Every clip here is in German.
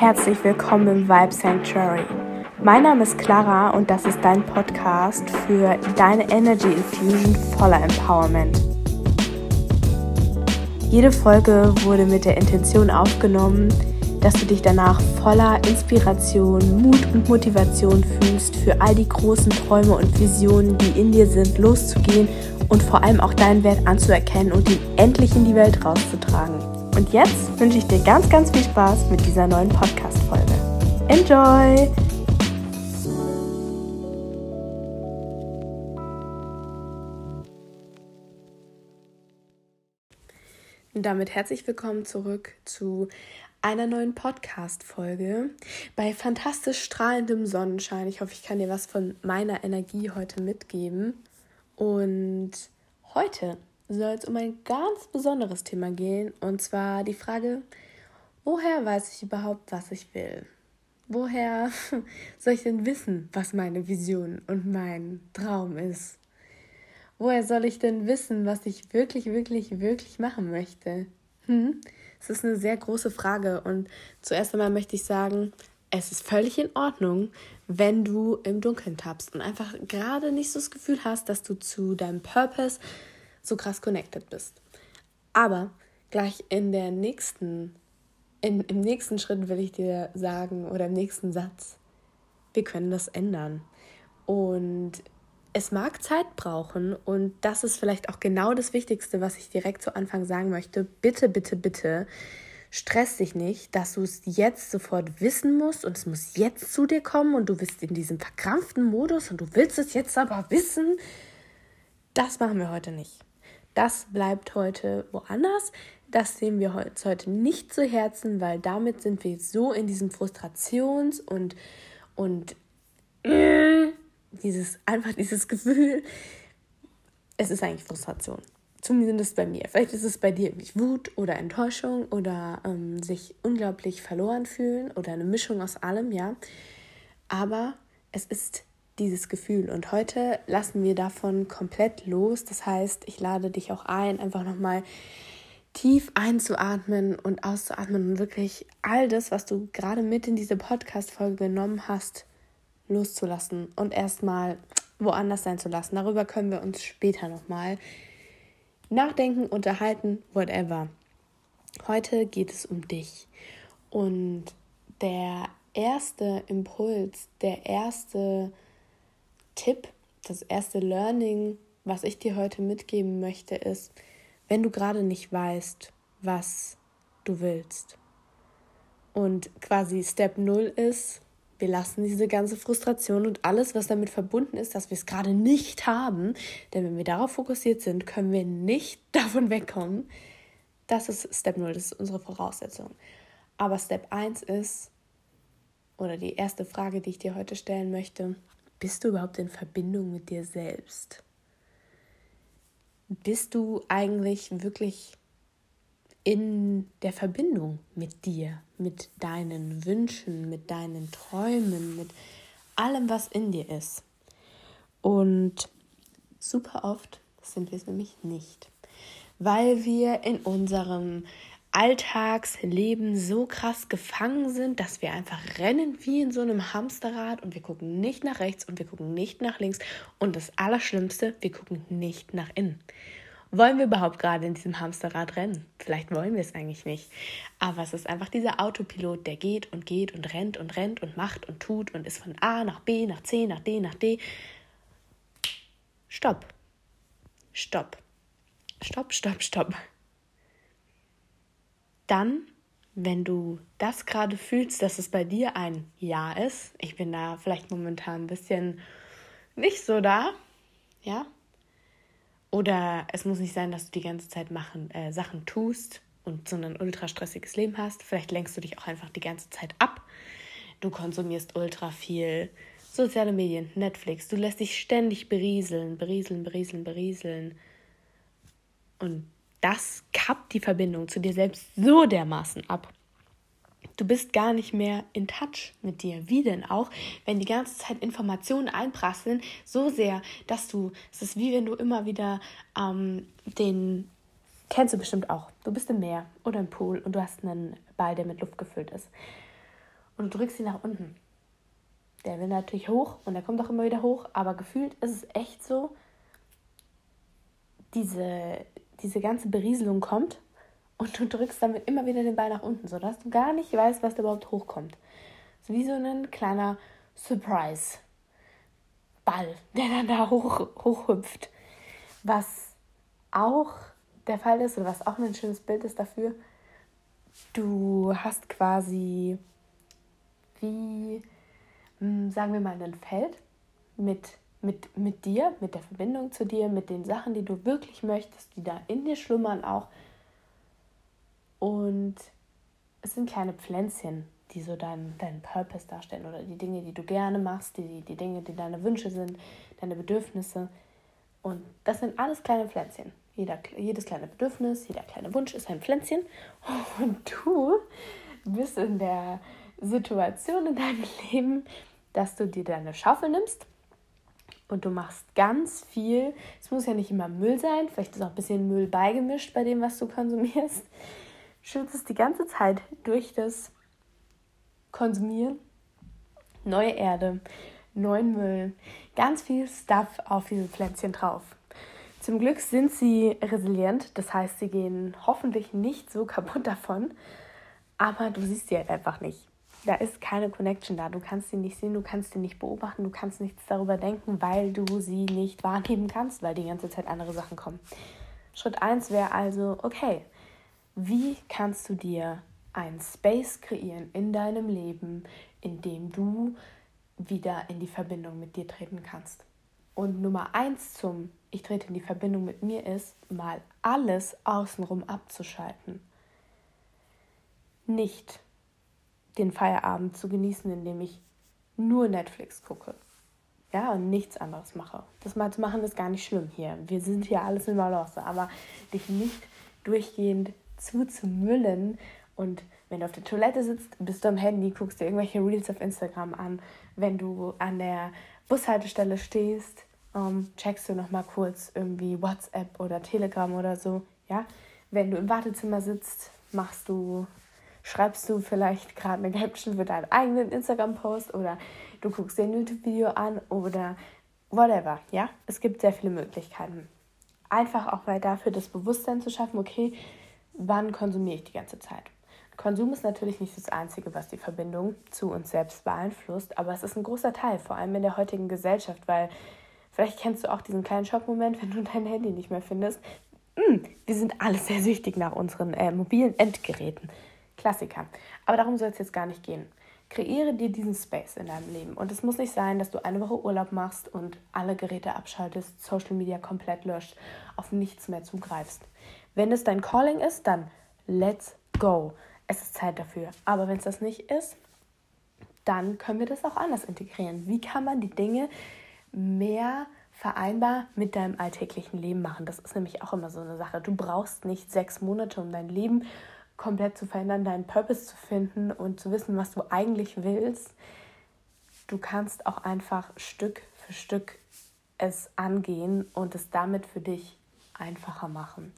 Herzlich willkommen im Vibe Sanctuary. Mein Name ist Clara und das ist dein Podcast für deine Energy Infusion voller Empowerment. Jede Folge wurde mit der Intention aufgenommen, dass du dich danach voller Inspiration, Mut und Motivation fühlst, für all die großen Träume und Visionen, die in dir sind, loszugehen und vor allem auch deinen Wert anzuerkennen und ihn endlich in die Welt rauszutragen. Und jetzt wünsche ich dir ganz, ganz viel Spaß mit dieser neuen Podcast-Folge. Enjoy! Und damit herzlich willkommen zurück zu einer neuen Podcast-Folge bei fantastisch strahlendem Sonnenschein. Ich hoffe, ich kann dir was von meiner Energie heute mitgeben. Und heute soll es um ein ganz besonderes Thema gehen, und zwar die Frage, woher weiß ich überhaupt, was ich will? Woher soll ich denn wissen, was meine Vision und mein Traum ist? Woher soll ich denn wissen, was ich wirklich, wirklich, wirklich machen möchte? Hm? Es ist eine sehr große Frage und zuerst einmal möchte ich sagen, es ist völlig in Ordnung, wenn du im Dunkeln tappst und einfach gerade nicht so das Gefühl hast, dass du zu deinem Purpose so krass connected bist. Aber gleich in der nächsten, in, im nächsten Schritt will ich dir sagen oder im nächsten Satz, wir können das ändern. Und es mag Zeit brauchen und das ist vielleicht auch genau das Wichtigste, was ich direkt zu Anfang sagen möchte. Bitte, bitte, bitte stress dich nicht, dass du es jetzt sofort wissen musst und es muss jetzt zu dir kommen und du bist in diesem verkrampften Modus und du willst es jetzt aber wissen. Das machen wir heute nicht. Das bleibt heute woanders. Das nehmen wir uns heute nicht zu Herzen, weil damit sind wir so in diesem Frustrations- und, und äh, dieses, einfach dieses Gefühl, es ist eigentlich Frustration. Zumindest bei mir. Vielleicht ist es bei dir irgendwie Wut oder Enttäuschung oder ähm, sich unglaublich verloren fühlen oder eine Mischung aus allem, ja. Aber es ist dieses Gefühl und heute lassen wir davon komplett los. Das heißt, ich lade dich auch ein, einfach nochmal tief einzuatmen und auszuatmen und wirklich all das, was du gerade mit in diese Podcast-Folge genommen hast, loszulassen und erstmal woanders sein zu lassen. Darüber können wir uns später nochmal nachdenken, unterhalten, whatever. Heute geht es um dich. Und der erste Impuls, der erste Tipp, das erste Learning, was ich dir heute mitgeben möchte, ist, wenn du gerade nicht weißt, was du willst. Und quasi Step 0 ist, wir lassen diese ganze Frustration und alles, was damit verbunden ist, dass wir es gerade nicht haben. Denn wenn wir darauf fokussiert sind, können wir nicht davon wegkommen. Das ist Step 0, das ist unsere Voraussetzung. Aber Step 1 ist, oder die erste Frage, die ich dir heute stellen möchte, bist du überhaupt in Verbindung mit dir selbst? Bist du eigentlich wirklich in der Verbindung mit dir, mit deinen Wünschen, mit deinen Träumen, mit allem, was in dir ist. Und super oft sind wir es nämlich nicht, weil wir in unserem Alltagsleben so krass gefangen sind, dass wir einfach rennen wie in so einem Hamsterrad und wir gucken nicht nach rechts und wir gucken nicht nach links und das Allerschlimmste, wir gucken nicht nach innen. Wollen wir überhaupt gerade in diesem Hamsterrad rennen? Vielleicht wollen wir es eigentlich nicht. Aber es ist einfach dieser Autopilot, der geht und geht und rennt und rennt und macht und tut und ist von A nach B, nach C, nach D, nach D. Stopp. Stopp. Stopp, stopp, stopp. Dann, wenn du das gerade fühlst, dass es bei dir ein Ja ist, ich bin da vielleicht momentan ein bisschen nicht so da, ja, oder es muss nicht sein, dass du die ganze Zeit machen, äh, Sachen tust und so ein ultra stressiges Leben hast. Vielleicht lenkst du dich auch einfach die ganze Zeit ab. Du konsumierst ultra viel soziale Medien, Netflix. Du lässt dich ständig berieseln, berieseln, berieseln, berieseln. Und das kappt die Verbindung zu dir selbst so dermaßen ab, Du bist gar nicht mehr in Touch mit dir. Wie denn auch, wenn die ganze Zeit Informationen einprasseln, so sehr, dass du, es ist wie wenn du immer wieder ähm, den, kennst du bestimmt auch, du bist im Meer oder im Pool und du hast einen Ball, der mit Luft gefüllt ist. und du drückst ihn nach unten. Der will natürlich hoch und der kommt auch immer wieder hoch, aber gefühlt ist es echt so, diese, diese ganze Berieselung kommt und du drückst damit immer wieder den Ball nach unten, sodass du gar nicht weißt, was da überhaupt hochkommt. So wie so ein kleiner Surprise-Ball, der dann da hoch, hochhüpft. Was auch der Fall ist, oder was auch ein schönes Bild ist dafür, du hast quasi wie, hm, sagen wir mal, ein Feld mit, mit, mit dir, mit der Verbindung zu dir, mit den Sachen, die du wirklich möchtest, die da in dir schlummern auch. Und es sind kleine Pflänzchen, die so deinen dein Purpose darstellen oder die Dinge, die du gerne machst, die, die Dinge, die deine Wünsche sind, deine Bedürfnisse. Und das sind alles kleine Pflänzchen. Jeder, jedes kleine Bedürfnis, jeder kleine Wunsch ist ein Pflänzchen. Und du bist in der Situation in deinem Leben, dass du dir deine Schaufel nimmst und du machst ganz viel. Es muss ja nicht immer Müll sein, vielleicht ist auch ein bisschen Müll beigemischt bei dem, was du konsumierst. Schützt die ganze Zeit durch das Konsumieren neue Erde, neuen Müll, ganz viel Stuff auf diese Pflänzchen drauf. Zum Glück sind sie resilient, das heißt, sie gehen hoffentlich nicht so kaputt davon, aber du siehst sie halt einfach nicht. Da ist keine Connection da. Du kannst sie nicht sehen, du kannst sie nicht beobachten, du kannst nichts darüber denken, weil du sie nicht wahrnehmen kannst, weil die ganze Zeit andere Sachen kommen. Schritt 1 wäre also, okay, wie kannst du dir einen Space kreieren in deinem Leben, in dem du wieder in die Verbindung mit dir treten kannst? Und Nummer eins zum Ich trete in die Verbindung mit mir ist, mal alles außenrum abzuschalten. Nicht den Feierabend zu genießen, indem ich nur Netflix gucke. Ja, und nichts anderes mache. Das mal zu machen ist gar nicht schlimm hier. Wir sind hier alles in Balance, aber dich nicht durchgehend zuzumüllen und wenn du auf der Toilette sitzt, bist du am Handy, guckst dir irgendwelche Reels auf Instagram an. Wenn du an der Bushaltestelle stehst, ähm, checkst du noch mal kurz irgendwie WhatsApp oder Telegram oder so, ja. Wenn du im Wartezimmer sitzt, machst du, schreibst du vielleicht gerade eine Caption für deinen eigenen Instagram-Post oder du guckst dir ein YouTube-Video an oder whatever, ja. Es gibt sehr viele Möglichkeiten. Einfach auch mal dafür das Bewusstsein zu schaffen, okay, wann konsumiere ich die ganze Zeit? Konsum ist natürlich nicht das Einzige, was die Verbindung zu uns selbst beeinflusst, aber es ist ein großer Teil, vor allem in der heutigen Gesellschaft, weil vielleicht kennst du auch diesen kleinen Schockmoment, wenn du dein Handy nicht mehr findest. Hm, wir sind alle sehr süchtig nach unseren äh, mobilen Endgeräten. Klassiker. Aber darum soll es jetzt gar nicht gehen. Kreiere dir diesen Space in deinem Leben. Und es muss nicht sein, dass du eine Woche Urlaub machst und alle Geräte abschaltest, Social Media komplett löscht, auf nichts mehr zugreifst. Wenn es dein Calling ist, dann let's go es ist Zeit dafür. Aber wenn es das nicht ist, dann können wir das auch anders integrieren. Wie kann man die Dinge mehr vereinbar mit deinem alltäglichen Leben machen? Das ist nämlich auch immer so eine Sache. Du brauchst nicht sechs Monate, um dein Leben komplett zu verändern, deinen Purpose zu finden und zu wissen, was du eigentlich willst. Du kannst auch einfach Stück für Stück es angehen und es damit für dich einfacher machen.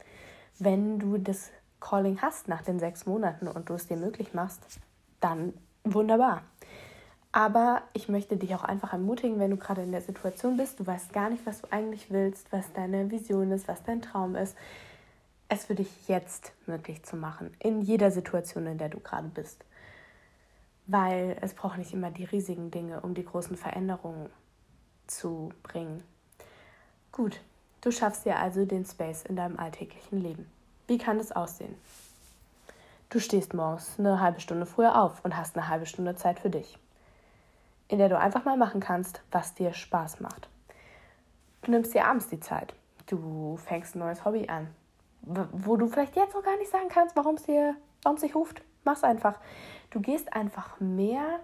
Wenn du das Calling hast nach den sechs Monaten und du es dir möglich machst, dann wunderbar. Aber ich möchte dich auch einfach ermutigen, wenn du gerade in der Situation bist, du weißt gar nicht, was du eigentlich willst, was deine Vision ist, was dein Traum ist, es für dich jetzt möglich zu machen, in jeder Situation, in der du gerade bist. Weil es braucht nicht immer die riesigen Dinge, um die großen Veränderungen zu bringen. Gut, du schaffst dir also den Space in deinem alltäglichen Leben. Wie kann es aussehen? Du stehst morgens eine halbe Stunde früher auf und hast eine halbe Stunde Zeit für dich, in der du einfach mal machen kannst, was dir Spaß macht. Du nimmst dir abends die Zeit. Du fängst ein neues Hobby an, wo du vielleicht jetzt noch gar nicht sagen kannst, warum es dir, warum es dich ruft. Mach's einfach. Du gehst einfach mehr,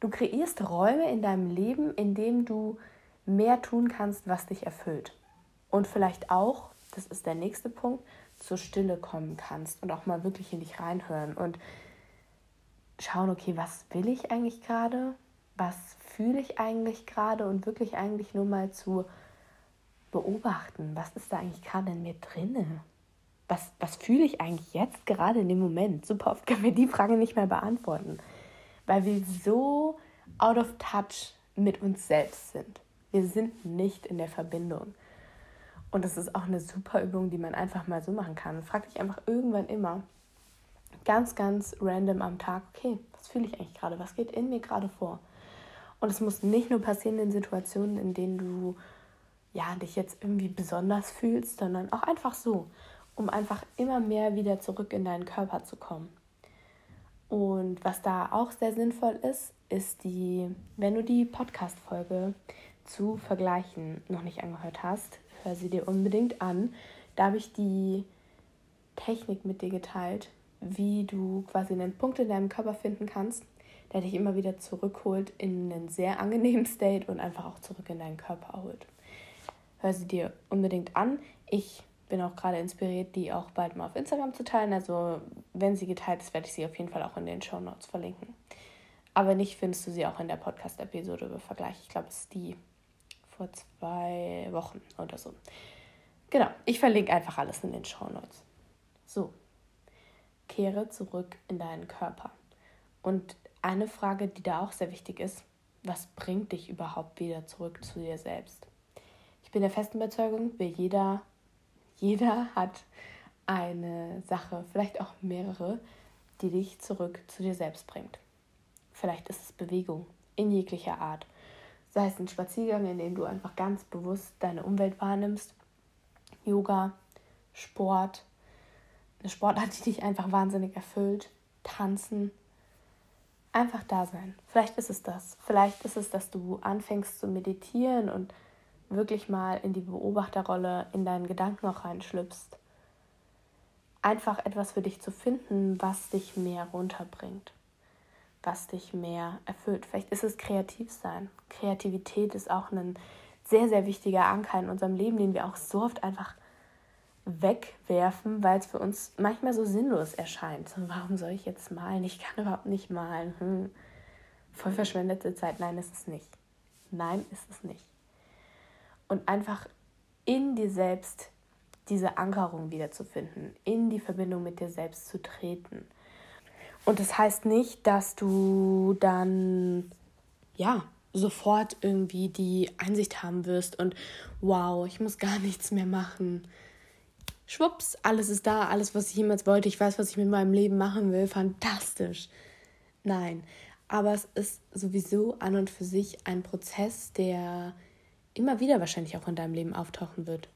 du kreierst Räume in deinem Leben, in dem du mehr tun kannst, was dich erfüllt. Und vielleicht auch, das ist der nächste Punkt, zur Stille kommen kannst und auch mal wirklich in dich reinhören und schauen, okay, was will ich eigentlich gerade? Was fühle ich eigentlich gerade? Und wirklich eigentlich nur mal zu beobachten, was ist da eigentlich gerade in mir drinne? Was, was fühle ich eigentlich jetzt gerade in dem Moment? Super oft können wir die Frage nicht mehr beantworten. weil wir so out of touch mit uns selbst sind. Wir sind nicht in der Verbindung. Und das ist auch eine super Übung, die man einfach mal so machen kann. Frag dich einfach irgendwann immer, ganz, ganz random am Tag, okay, was fühle ich eigentlich gerade? Was geht in mir gerade vor? Und es muss nicht nur passieren in Situationen, in denen du ja, dich jetzt irgendwie besonders fühlst, sondern auch einfach so, um einfach immer mehr wieder zurück in deinen Körper zu kommen. Und was da auch sehr sinnvoll ist, ist die, wenn du die Podcast-Folge zu Vergleichen noch nicht angehört hast, hör sie dir unbedingt an. Da habe ich die Technik mit dir geteilt, wie du quasi einen Punkt in deinem Körper finden kannst, der dich immer wieder zurückholt in einen sehr angenehmen State und einfach auch zurück in deinen Körper holt. Hör sie dir unbedingt an. Ich bin auch gerade inspiriert, die auch bald mal auf Instagram zu teilen. Also wenn sie geteilt ist, werde ich sie auf jeden Fall auch in den Show Notes verlinken. Aber nicht findest du sie auch in der Podcast-Episode über Vergleich. Ich glaube, es ist die vor zwei Wochen oder so. Genau, ich verlinke einfach alles in den Show Notes. So, kehre zurück in deinen Körper. Und eine Frage, die da auch sehr wichtig ist, was bringt dich überhaupt wieder zurück zu dir selbst? Ich bin der festen Überzeugung, wir jeder jeder hat eine Sache, vielleicht auch mehrere, die dich zurück zu dir selbst bringt. Vielleicht ist es Bewegung in jeglicher Art. Sei es ein Spaziergang, in dem du einfach ganz bewusst deine Umwelt wahrnimmst. Yoga, Sport, eine Sportart, die dich einfach wahnsinnig erfüllt. Tanzen. Einfach da sein. Vielleicht ist es das. Vielleicht ist es, dass du anfängst zu meditieren und wirklich mal in die Beobachterrolle in deinen Gedanken auch reinschlüpfst. Einfach etwas für dich zu finden, was dich mehr runterbringt, was dich mehr erfüllt. Vielleicht ist es kreativ sein. Kreativität ist auch ein sehr, sehr wichtiger Anker in unserem Leben, den wir auch so oft einfach wegwerfen, weil es für uns manchmal so sinnlos erscheint. Warum soll ich jetzt malen? Ich kann überhaupt nicht malen. Hm. Voll verschwendete Zeit. Nein, ist es nicht. Nein, ist es nicht und einfach in dir selbst diese Ankerung wiederzufinden, in die Verbindung mit dir selbst zu treten. Und das heißt nicht, dass du dann ja sofort irgendwie die Einsicht haben wirst und wow, ich muss gar nichts mehr machen. Schwupps, alles ist da, alles, was ich jemals wollte, ich weiß, was ich mit meinem Leben machen will, fantastisch. Nein, aber es ist sowieso an und für sich ein Prozess, der immer wieder wahrscheinlich auch in deinem Leben auftauchen wird.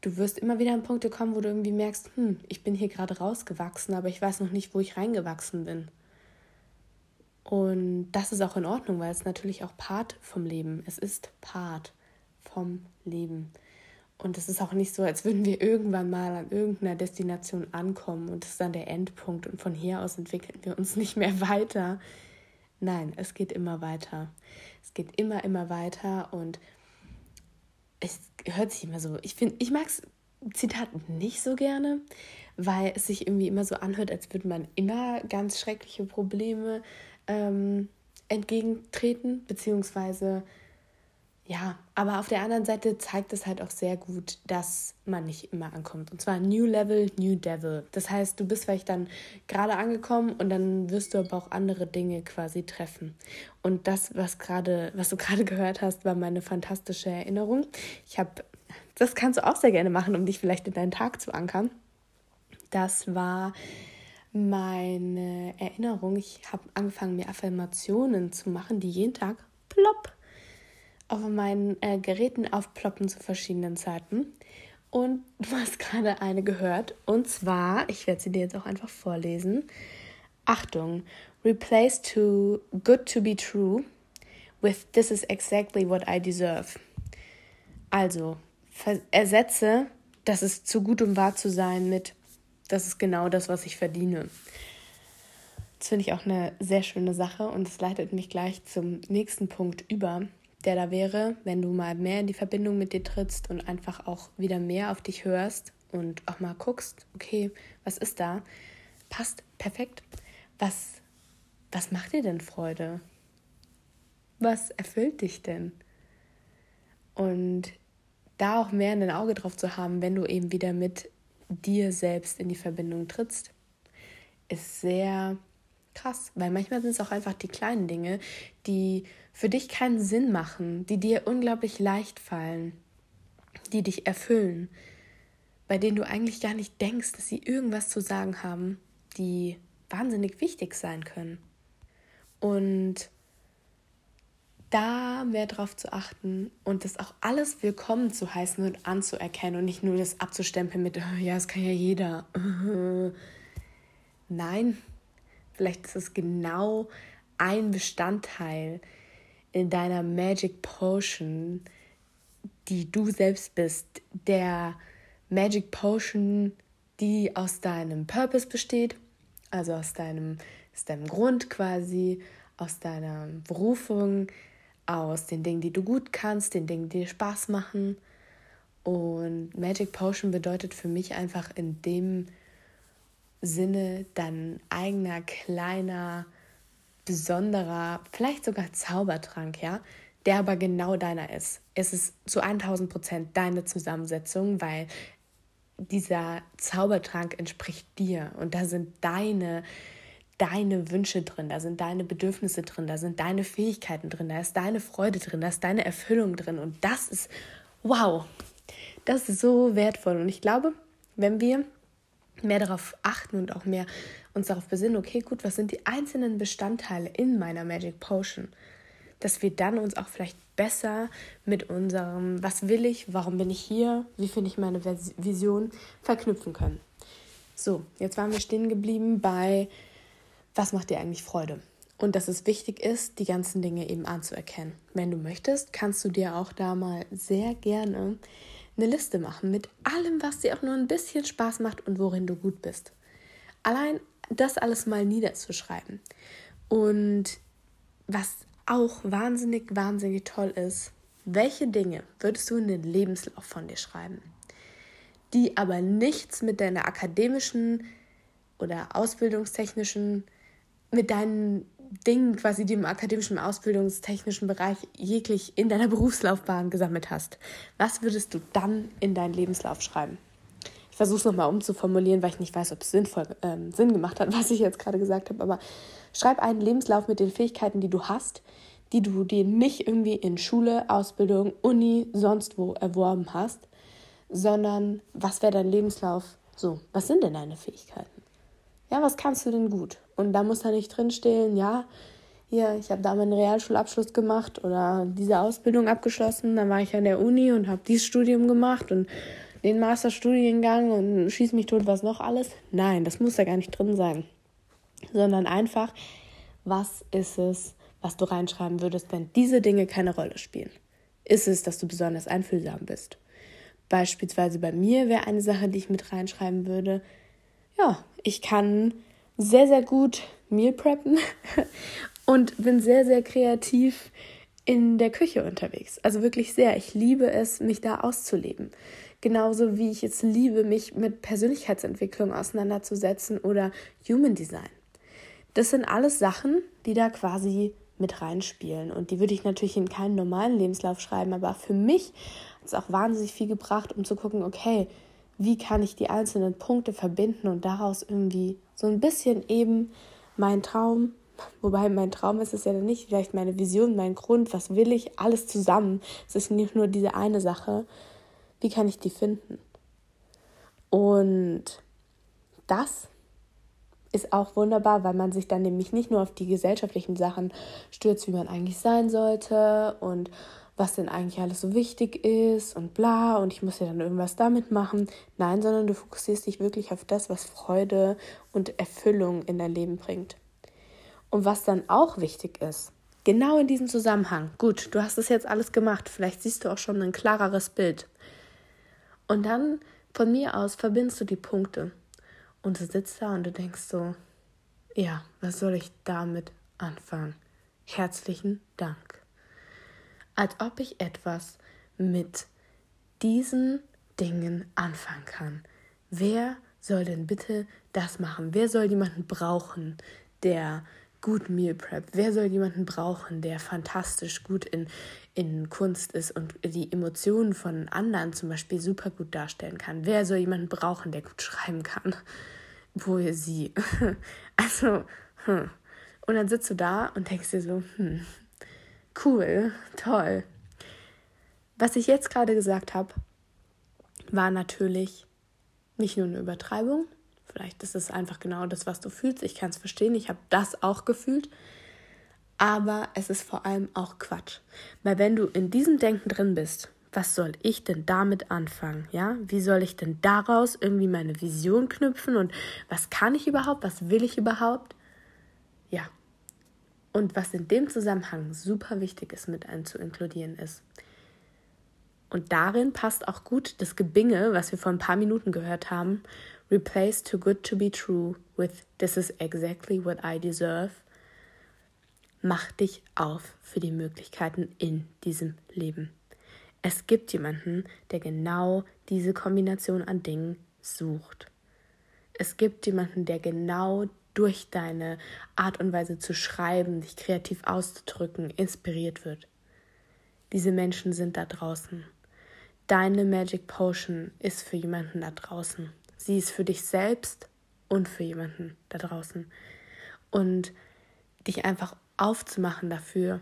Du wirst immer wieder an Punkte kommen, wo du irgendwie merkst, hm, ich bin hier gerade rausgewachsen, aber ich weiß noch nicht, wo ich reingewachsen bin. Und das ist auch in Ordnung, weil es natürlich auch Part vom Leben. Es ist Part vom Leben. Und es ist auch nicht so, als würden wir irgendwann mal an irgendeiner Destination ankommen und das ist dann der Endpunkt und von hier aus entwickeln wir uns nicht mehr weiter. Nein, es geht immer weiter. Es geht immer, immer weiter und es hört sich immer so. Ich finde, ich mag Zitat nicht so gerne, weil es sich irgendwie immer so anhört, als würde man immer ganz schreckliche Probleme ähm, entgegentreten, beziehungsweise ja, aber auf der anderen Seite zeigt es halt auch sehr gut, dass man nicht immer ankommt. Und zwar New Level, New Devil. Das heißt, du bist vielleicht dann gerade angekommen und dann wirst du aber auch andere Dinge quasi treffen. Und das, was gerade, was du gerade gehört hast, war meine fantastische Erinnerung. Ich habe, das kannst du auch sehr gerne machen, um dich vielleicht in deinen Tag zu ankern. Das war meine Erinnerung. Ich habe angefangen, mir Affirmationen zu machen, die jeden Tag plopp auf meinen äh, Geräten aufploppen zu verschiedenen Zeiten. Und du hast gerade eine gehört. Und zwar, ich werde sie dir jetzt auch einfach vorlesen. Achtung, replace too good to be true with this is exactly what I deserve. Also, ersetze, das ist zu gut, um wahr zu sein, mit das ist genau das, was ich verdiene. Das finde ich auch eine sehr schöne Sache und es leitet mich gleich zum nächsten Punkt über der da wäre, wenn du mal mehr in die Verbindung mit dir trittst und einfach auch wieder mehr auf dich hörst und auch mal guckst, okay, was ist da? Passt perfekt. Was, was macht dir denn Freude? Was erfüllt dich denn? Und da auch mehr ein Auge drauf zu haben, wenn du eben wieder mit dir selbst in die Verbindung trittst, ist sehr krass, weil manchmal sind es auch einfach die kleinen Dinge, die für dich keinen Sinn machen, die dir unglaublich leicht fallen, die dich erfüllen, bei denen du eigentlich gar nicht denkst, dass sie irgendwas zu sagen haben, die wahnsinnig wichtig sein können. Und da mehr drauf zu achten und das auch alles willkommen zu heißen und anzuerkennen und nicht nur das abzustempeln mit, oh, ja, das kann ja jeder. Nein, vielleicht ist es genau ein Bestandteil in deiner Magic Potion, die du selbst bist, der Magic Potion, die aus deinem Purpose besteht, also aus deinem, aus deinem Grund quasi, aus deiner Berufung, aus den Dingen, die du gut kannst, den Dingen, die dir Spaß machen. Und Magic Potion bedeutet für mich einfach in dem Sinne dein eigener kleiner, besonderer, vielleicht sogar Zaubertrank, ja, der aber genau deiner ist. Es ist zu 1000 Prozent deine Zusammensetzung, weil dieser Zaubertrank entspricht dir und da sind deine deine Wünsche drin, da sind deine Bedürfnisse drin, da sind deine Fähigkeiten drin, da ist deine Freude drin, da ist deine Erfüllung drin und das ist wow. Das ist so wertvoll und ich glaube, wenn wir mehr darauf achten und auch mehr uns darauf besinnen, okay, gut, was sind die einzelnen Bestandteile in meiner Magic Potion, dass wir dann uns auch vielleicht besser mit unserem, was will ich, warum bin ich hier, wie finde ich meine Vision, verknüpfen können. So, jetzt waren wir stehen geblieben bei, was macht dir eigentlich Freude? Und dass es wichtig ist, die ganzen Dinge eben anzuerkennen. Wenn du möchtest, kannst du dir auch da mal sehr gerne eine Liste machen mit allem, was dir auch nur ein bisschen Spaß macht und worin du gut bist. Allein das alles mal niederzuschreiben. Und was auch wahnsinnig, wahnsinnig toll ist, welche Dinge würdest du in den Lebenslauf von dir schreiben, die aber nichts mit deiner akademischen oder ausbildungstechnischen, mit deinen Dingen quasi, die im akademischen, ausbildungstechnischen Bereich jeglich in deiner Berufslaufbahn gesammelt hast. Was würdest du dann in deinen Lebenslauf schreiben? Ich versuche es nochmal umzuformulieren, weil ich nicht weiß, ob es sinnvoll, ähm, Sinn gemacht hat, was ich jetzt gerade gesagt habe. Aber schreib einen Lebenslauf mit den Fähigkeiten, die du hast, die du dir nicht irgendwie in Schule, Ausbildung, Uni, sonst wo erworben hast, sondern was wäre dein Lebenslauf so? Was sind denn deine Fähigkeiten? Ja, was kannst du denn gut? Und da muss da nicht drinstehen, ja, hier, ich habe da meinen Realschulabschluss gemacht oder diese Ausbildung abgeschlossen, dann war ich an der Uni und habe dieses Studium gemacht und den Masterstudiengang und schieß mich tot, was noch alles. Nein, das muss da gar nicht drin sein. Sondern einfach, was ist es, was du reinschreiben würdest, wenn diese Dinge keine Rolle spielen? Ist es, dass du besonders einfühlsam bist? Beispielsweise bei mir wäre eine Sache, die ich mit reinschreiben würde, ja, ich kann sehr, sehr gut Meal preppen und bin sehr, sehr kreativ in der Küche unterwegs. Also wirklich sehr. Ich liebe es, mich da auszuleben. Genauso wie ich es liebe, mich mit Persönlichkeitsentwicklung auseinanderzusetzen oder Human Design. Das sind alles Sachen, die da quasi mit reinspielen. Und die würde ich natürlich in keinen normalen Lebenslauf schreiben, aber für mich hat es auch wahnsinnig viel gebracht, um zu gucken, okay, wie kann ich die einzelnen Punkte verbinden und daraus irgendwie so ein bisschen eben mein Traum, wobei mein Traum ist es ja nicht, vielleicht meine Vision, mein Grund, was will ich, alles zusammen. Es ist nicht nur diese eine Sache. Wie kann ich die finden? Und das ist auch wunderbar, weil man sich dann nämlich nicht nur auf die gesellschaftlichen Sachen stürzt, wie man eigentlich sein sollte und was denn eigentlich alles so wichtig ist und bla und ich muss ja dann irgendwas damit machen. Nein, sondern du fokussierst dich wirklich auf das, was Freude und Erfüllung in dein Leben bringt. Und was dann auch wichtig ist, genau in diesem Zusammenhang, gut, du hast es jetzt alles gemacht, vielleicht siehst du auch schon ein klareres Bild. Und dann von mir aus verbindest du die Punkte und du sitzt da und du denkst so, ja, was soll ich damit anfangen? Herzlichen Dank als ob ich etwas mit diesen Dingen anfangen kann. Wer soll denn bitte das machen? Wer soll jemanden brauchen, der gut Meal Prep? Wer soll jemanden brauchen, der fantastisch gut in, in Kunst ist und die Emotionen von anderen zum Beispiel super gut darstellen kann? Wer soll jemanden brauchen, der gut schreiben kann? Poesie. Also, hm. Und dann sitzt du da und denkst dir so, hm, cool, toll. Was ich jetzt gerade gesagt habe, war natürlich nicht nur eine Übertreibung. Vielleicht ist es einfach genau das, was du fühlst. Ich kann es verstehen. Ich habe das auch gefühlt. Aber es ist vor allem auch Quatsch. Weil wenn du in diesem Denken drin bist, was soll ich denn damit anfangen? Ja, wie soll ich denn daraus irgendwie meine Vision knüpfen und was kann ich überhaupt? Was will ich überhaupt? Ja. Und was in dem Zusammenhang super wichtig ist, mit einzuinkludieren ist. Und darin passt auch gut das Gebinge, was wir vor ein paar Minuten gehört haben. Replace too good to be true with this is exactly what I deserve. Mach dich auf für die Möglichkeiten in diesem Leben. Es gibt jemanden, der genau diese Kombination an Dingen sucht. Es gibt jemanden, der genau durch deine Art und Weise zu schreiben, dich kreativ auszudrücken, inspiriert wird. Diese Menschen sind da draußen. Deine Magic Potion ist für jemanden da draußen. Sie ist für dich selbst und für jemanden da draußen. Und dich einfach aufzumachen dafür,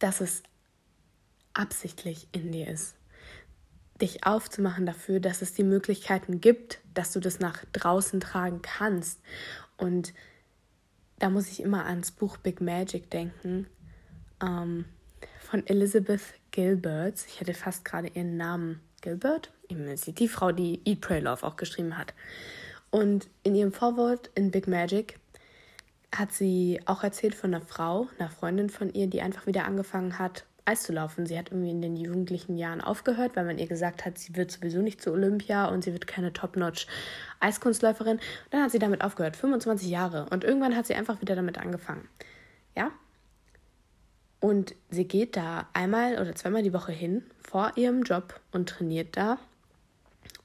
dass es absichtlich in dir ist. Dich aufzumachen dafür, dass es die Möglichkeiten gibt, dass du das nach draußen tragen kannst. Und da muss ich immer ans Buch Big Magic denken ähm, von Elizabeth Gilbert. Ich hätte fast gerade ihren Namen Gilbert, die Frau, die Eat, Pray, Love auch geschrieben hat. Und in ihrem Vorwort in Big Magic hat sie auch erzählt von einer Frau, einer Freundin von ihr, die einfach wieder angefangen hat, Eis zu laufen. Sie hat irgendwie in den jugendlichen Jahren aufgehört, weil man ihr gesagt hat, sie wird sowieso nicht zu Olympia und sie wird keine Top-Notch Eiskunstläuferin. Und dann hat sie damit aufgehört, 25 Jahre. Und irgendwann hat sie einfach wieder damit angefangen. Ja? Und sie geht da einmal oder zweimal die Woche hin vor ihrem Job und trainiert da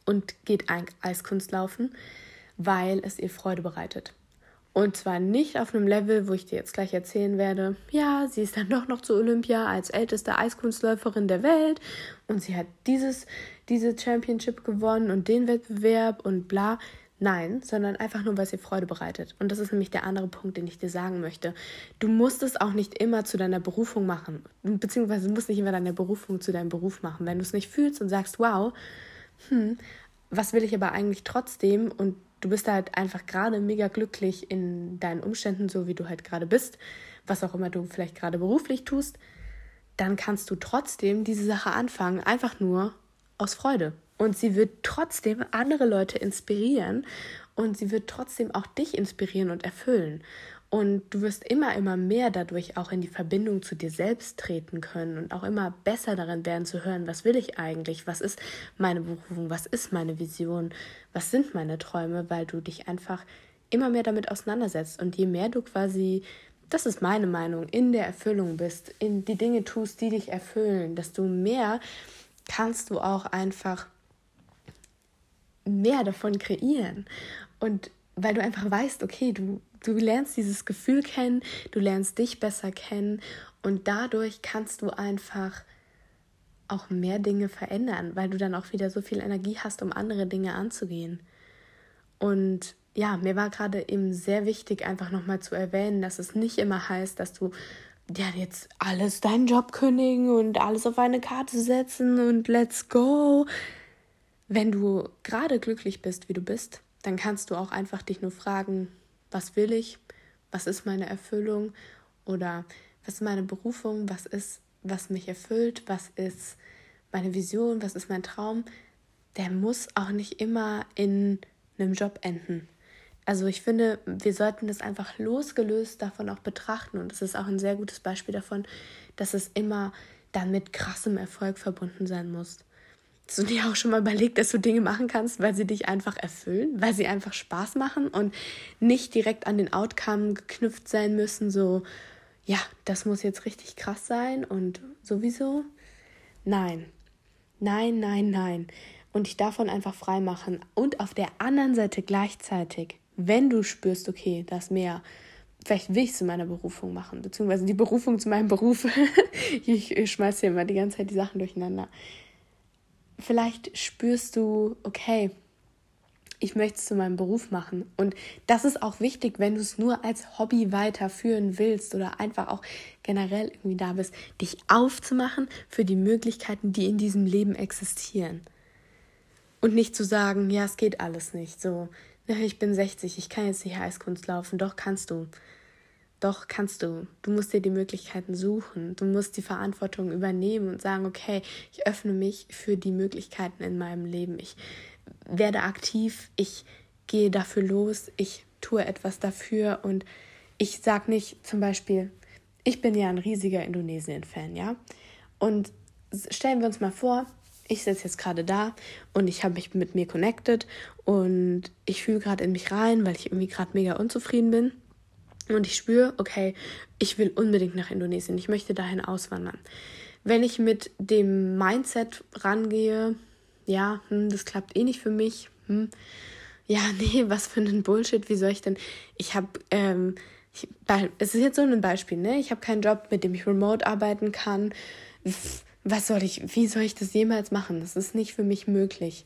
und geht Eiskunstlaufen, weil es ihr Freude bereitet. Und zwar nicht auf einem Level, wo ich dir jetzt gleich erzählen werde, ja, sie ist dann doch noch zu Olympia als älteste Eiskunstläuferin der Welt und sie hat dieses, diese Championship gewonnen und den Wettbewerb und bla. Nein, sondern einfach nur, weil es dir Freude bereitet. Und das ist nämlich der andere Punkt, den ich dir sagen möchte. Du musst es auch nicht immer zu deiner Berufung machen, beziehungsweise du musst nicht immer deine Berufung zu deinem Beruf machen. Wenn du es nicht fühlst und sagst, wow, hm, was will ich aber eigentlich trotzdem und du bist halt einfach gerade mega glücklich in deinen Umständen, so wie du halt gerade bist, was auch immer du vielleicht gerade beruflich tust, dann kannst du trotzdem diese Sache anfangen, einfach nur aus Freude. Und sie wird trotzdem andere Leute inspirieren und sie wird trotzdem auch dich inspirieren und erfüllen. Und du wirst immer, immer mehr dadurch auch in die Verbindung zu dir selbst treten können und auch immer besser darin werden zu hören, was will ich eigentlich, was ist meine Berufung, was ist meine Vision, was sind meine Träume, weil du dich einfach immer mehr damit auseinandersetzt. Und je mehr du quasi, das ist meine Meinung, in der Erfüllung bist, in die Dinge tust, die dich erfüllen, desto mehr kannst du auch einfach mehr davon kreieren. Und weil du einfach weißt, okay, du, du lernst dieses Gefühl kennen, du lernst dich besser kennen und dadurch kannst du einfach auch mehr Dinge verändern, weil du dann auch wieder so viel Energie hast, um andere Dinge anzugehen. Und ja, mir war gerade eben sehr wichtig, einfach nochmal zu erwähnen, dass es nicht immer heißt, dass du ja jetzt alles deinen Job kündigen und alles auf eine Karte setzen und let's go. Wenn du gerade glücklich bist, wie du bist, dann kannst du auch einfach dich nur fragen, was will ich, was ist meine Erfüllung? Oder was ist meine Berufung, was ist, was mich erfüllt, was ist meine Vision, was ist mein Traum, der muss auch nicht immer in einem Job enden. Also ich finde, wir sollten das einfach losgelöst davon auch betrachten. Und es ist auch ein sehr gutes Beispiel davon, dass es immer dann mit krassem Erfolg verbunden sein muss. Hast du dir auch schon mal überlegt, dass du Dinge machen kannst, weil sie dich einfach erfüllen, weil sie einfach Spaß machen und nicht direkt an den Outcome geknüpft sein müssen, so, ja, das muss jetzt richtig krass sein und sowieso? Nein, nein, nein, nein. Und dich davon einfach frei machen. Und auf der anderen Seite gleichzeitig, wenn du spürst, okay, das mehr, vielleicht will ich es zu meiner Berufung machen, beziehungsweise die Berufung zu meinem Beruf. ich, schmeiße hier immer die ganze Zeit die Sachen durcheinander vielleicht spürst du, okay, ich möchte es zu meinem Beruf machen. Und das ist auch wichtig, wenn du es nur als Hobby weiterführen willst oder einfach auch generell irgendwie da bist, dich aufzumachen für die Möglichkeiten, die in diesem Leben existieren. Und nicht zu sagen, ja, es geht alles nicht. So, ich bin 60, ich kann jetzt nicht Eiskunst laufen. Doch kannst du. Doch kannst du. Du musst dir die Möglichkeiten suchen. Du musst die Verantwortung übernehmen und sagen, okay, ich öffne mich für die Möglichkeiten in meinem Leben. Ich werde aktiv, ich gehe dafür los, ich tue etwas dafür und ich sage nicht zum Beispiel, ich bin ja ein riesiger Indonesien-Fan, ja. Und stellen wir uns mal vor, ich sitze jetzt gerade da und ich habe mich mit mir connected und ich fühle gerade in mich rein, weil ich irgendwie gerade mega unzufrieden bin. Und ich spüre, okay, ich will unbedingt nach Indonesien, ich möchte dahin auswandern. Wenn ich mit dem Mindset rangehe, ja, hm, das klappt eh nicht für mich. Hm. Ja, nee, was für ein Bullshit. Wie soll ich denn? Ich habe, ähm, es ist jetzt so ein Beispiel, ne? Ich habe keinen Job, mit dem ich remote arbeiten kann. Was soll ich, wie soll ich das jemals machen? Das ist nicht für mich möglich.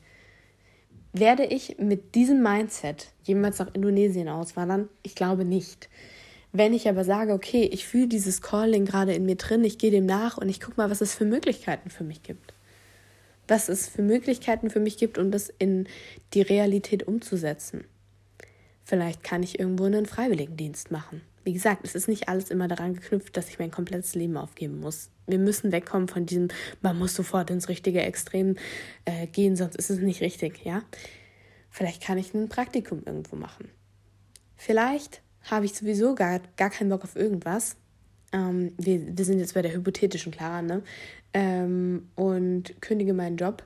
Werde ich mit diesem Mindset jemals nach Indonesien auswandern? Ich glaube nicht. Wenn ich aber sage, okay, ich fühle dieses Calling gerade in mir drin, ich gehe dem nach und ich gucke mal, was es für Möglichkeiten für mich gibt was es für Möglichkeiten für mich gibt, um das in die Realität umzusetzen. Vielleicht kann ich irgendwo einen Freiwilligendienst machen. Wie gesagt, es ist nicht alles immer daran geknüpft, dass ich mein komplettes Leben aufgeben muss. Wir müssen wegkommen von diesem, man muss sofort ins richtige Extrem äh, gehen, sonst ist es nicht richtig, ja. Vielleicht kann ich ein Praktikum irgendwo machen. Vielleicht habe ich sowieso gar, gar keinen Bock auf irgendwas. Ähm, wir, wir sind jetzt bei der hypothetischen Clara, ne? ähm, und kündige meinen Job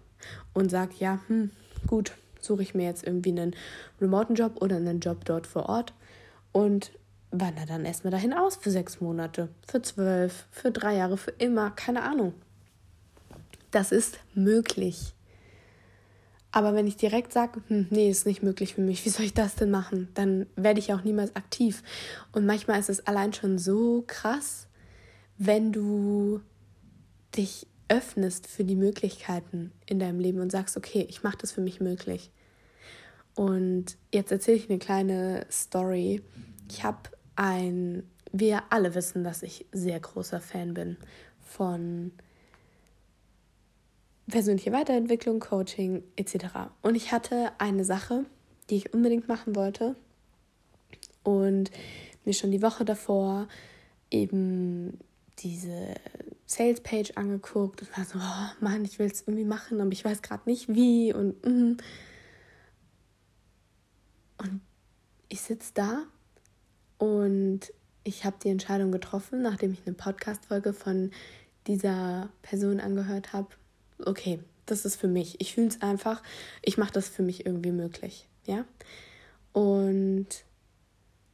und sage, ja, hm, gut, suche ich mir jetzt irgendwie einen remoten Job oder einen Job dort vor Ort und wandere dann erstmal dahin aus für sechs Monate, für zwölf, für drei Jahre, für immer, keine Ahnung. Das ist möglich. Aber wenn ich direkt sage, hm, nee, ist nicht möglich für mich, wie soll ich das denn machen? Dann werde ich auch niemals aktiv. Und manchmal ist es allein schon so krass, wenn du dich öffnest für die Möglichkeiten in deinem Leben und sagst, okay, ich mache das für mich möglich. Und jetzt erzähle ich eine kleine Story. Ich habe ein, wir alle wissen, dass ich sehr großer Fan bin von persönliche Weiterentwicklung, Coaching etc. Und ich hatte eine Sache, die ich unbedingt machen wollte und mir schon die Woche davor eben diese Sales Page angeguckt und war so, oh Mann, ich will es irgendwie machen, aber ich weiß gerade nicht wie und mm. und ich sitze da und ich habe die Entscheidung getroffen, nachdem ich eine Podcast-Folge von dieser Person angehört habe. Okay, das ist für mich. Ich fühle es einfach. Ich mache das für mich irgendwie möglich. Ja. Und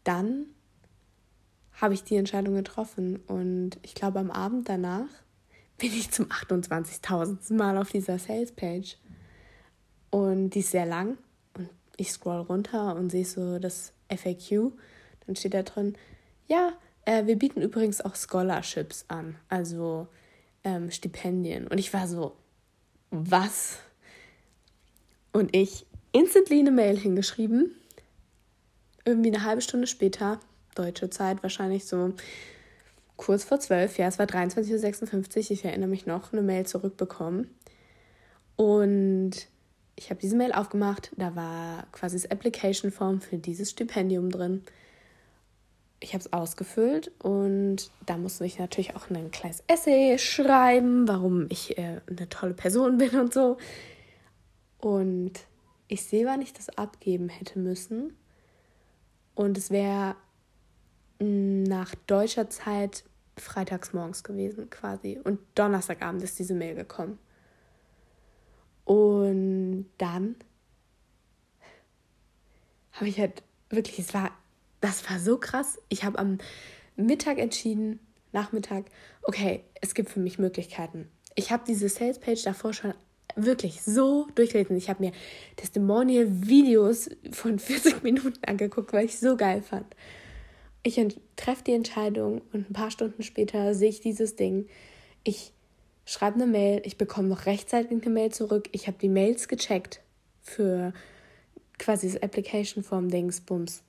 dann habe ich die Entscheidung getroffen. Und ich glaube, am Abend danach bin ich zum 28.000. Mal auf dieser Sales-Page. Und die ist sehr lang. Und ich scroll runter und sehe so das FAQ. Dann steht da drin, ja, äh, wir bieten übrigens auch Scholarships an, also ähm, Stipendien. Und ich war so, was? Und ich instantly eine Mail hingeschrieben. Irgendwie eine halbe Stunde später deutsche Zeit, wahrscheinlich so kurz vor zwölf, ja, es war 23.56 Uhr, ich erinnere mich noch, eine Mail zurückbekommen. Und ich habe diese Mail aufgemacht, da war quasi das Application Form für dieses Stipendium drin. Ich habe es ausgefüllt und da musste ich natürlich auch ein kleines Essay schreiben, warum ich äh, eine tolle Person bin und so. Und ich sehe, wann ich das abgeben hätte müssen. Und es wäre nach deutscher Zeit freitags morgens gewesen quasi. Und Donnerstagabend ist diese Mail gekommen. Und dann habe ich halt wirklich, es war, das war so krass. Ich habe am Mittag entschieden, Nachmittag, okay, es gibt für mich Möglichkeiten. Ich habe diese Salespage davor schon wirklich so durchgelesen. Ich habe mir Testimonial-Videos von 40 Minuten angeguckt, weil ich so geil fand ich treffe die Entscheidung und ein paar Stunden später sehe ich dieses Ding. Ich schreibe eine Mail, ich bekomme noch rechtzeitig eine Mail zurück. Ich habe die Mails gecheckt für quasi das Application Form Dingsbums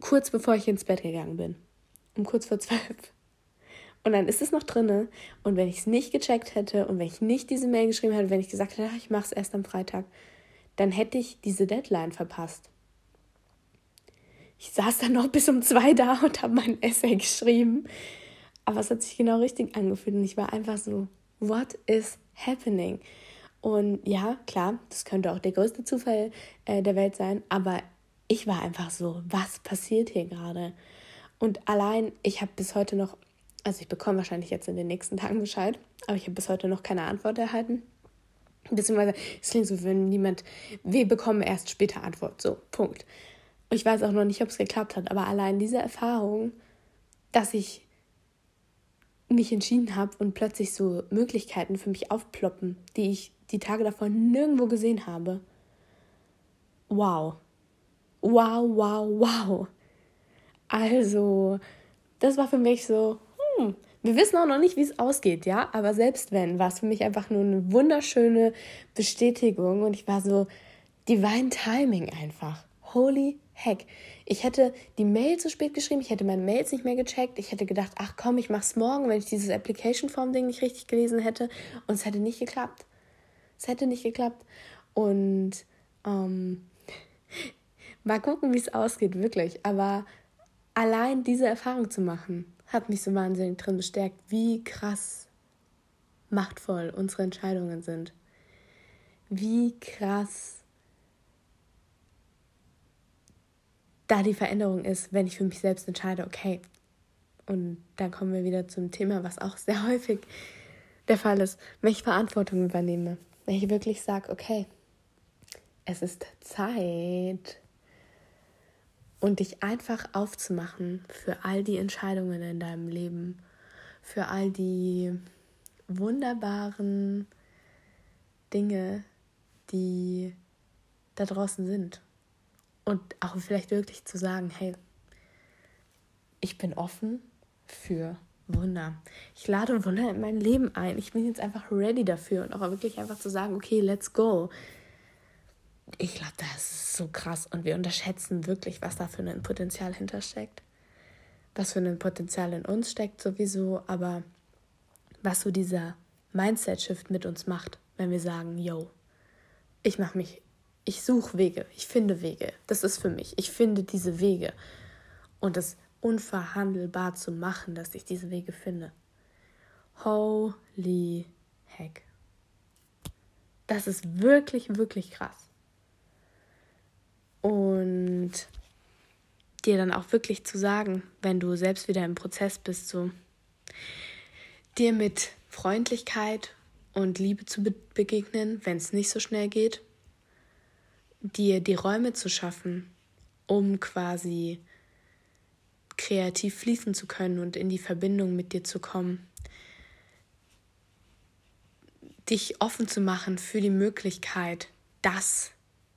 kurz bevor ich ins Bett gegangen bin. Um kurz vor zwölf. Und dann ist es noch drinne. Und wenn ich es nicht gecheckt hätte und wenn ich nicht diese Mail geschrieben hätte, wenn ich gesagt hätte, ich mache es erst am Freitag, dann hätte ich diese Deadline verpasst. Ich saß dann noch bis um zwei da und habe mein Essay geschrieben. Aber es hat sich genau richtig angefühlt und ich war einfach so, what is happening? Und ja, klar, das könnte auch der größte Zufall äh, der Welt sein, aber ich war einfach so, was passiert hier gerade? Und allein, ich habe bis heute noch, also ich bekomme wahrscheinlich jetzt in den nächsten Tagen Bescheid, aber ich habe bis heute noch keine Antwort erhalten. Beziehungsweise, es klingt so, wenn niemand, wir bekommen erst später Antwort. So, Punkt. Und ich weiß auch noch nicht, ob es geklappt hat, aber allein diese Erfahrung, dass ich mich entschieden habe und plötzlich so Möglichkeiten für mich aufploppen, die ich die Tage davor nirgendwo gesehen habe. Wow. Wow, wow, wow. Also, das war für mich so, hm, wir wissen auch noch nicht, wie es ausgeht, ja, aber selbst wenn, war es für mich einfach nur eine wunderschöne Bestätigung und ich war so, divine Timing einfach. Holy heck. Ich hätte die Mail zu spät geschrieben, ich hätte meine Mails nicht mehr gecheckt, ich hätte gedacht, ach komm, ich mach's morgen, wenn ich dieses Application Form Ding nicht richtig gelesen hätte und es hätte nicht geklappt. Es hätte nicht geklappt und ähm, mal gucken, wie es ausgeht, wirklich. Aber allein diese Erfahrung zu machen, hat mich so wahnsinnig drin bestärkt, wie krass machtvoll unsere Entscheidungen sind. Wie krass da die Veränderung ist, wenn ich für mich selbst entscheide, okay. Und dann kommen wir wieder zum Thema, was auch sehr häufig der Fall ist, wenn ich Verantwortung übernehme. Wenn ich wirklich sage, okay, es ist Zeit, und dich einfach aufzumachen für all die Entscheidungen in deinem Leben, für all die wunderbaren Dinge, die da draußen sind. Und auch vielleicht wirklich zu sagen, hey, ich bin offen für Wunder. Ich lade Wunder in mein Leben ein. Ich bin jetzt einfach ready dafür und auch wirklich einfach zu sagen, okay, let's go. Ich glaube, das ist so krass und wir unterschätzen wirklich, was da für ein Potenzial hintersteckt. Was für ein Potenzial in uns steckt sowieso, aber was so dieser Mindset-Shift mit uns macht, wenn wir sagen, yo, ich mache mich ich suche Wege, ich finde Wege. Das ist für mich. Ich finde diese Wege. Und es unverhandelbar zu machen, dass ich diese Wege finde. Holy heck. Das ist wirklich, wirklich krass. Und dir dann auch wirklich zu sagen, wenn du selbst wieder im Prozess bist, so dir mit Freundlichkeit und Liebe zu begegnen, wenn es nicht so schnell geht dir die Räume zu schaffen, um quasi kreativ fließen zu können und in die Verbindung mit dir zu kommen. Dich offen zu machen für die Möglichkeit, dass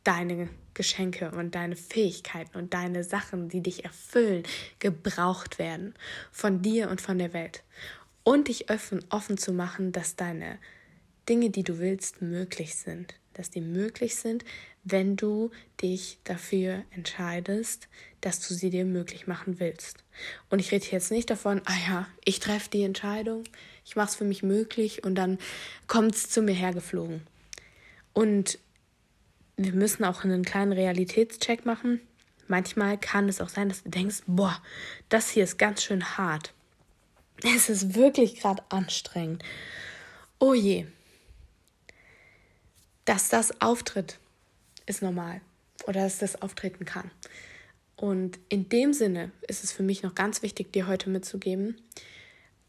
deine Geschenke und deine Fähigkeiten und deine Sachen, die dich erfüllen, gebraucht werden von dir und von der Welt. Und dich offen, offen zu machen, dass deine Dinge, die du willst, möglich sind. Dass die möglich sind, wenn du dich dafür entscheidest, dass du sie dir möglich machen willst. Und ich rede jetzt nicht davon, ah ja, ich treffe die Entscheidung, ich mache es für mich möglich und dann kommt es zu mir hergeflogen. Und wir müssen auch einen kleinen Realitätscheck machen. Manchmal kann es auch sein, dass du denkst, boah, das hier ist ganz schön hart. Es ist wirklich gerade anstrengend. Oh je. Dass das auftritt, ist normal oder dass das auftreten kann. Und in dem Sinne ist es für mich noch ganz wichtig, dir heute mitzugeben,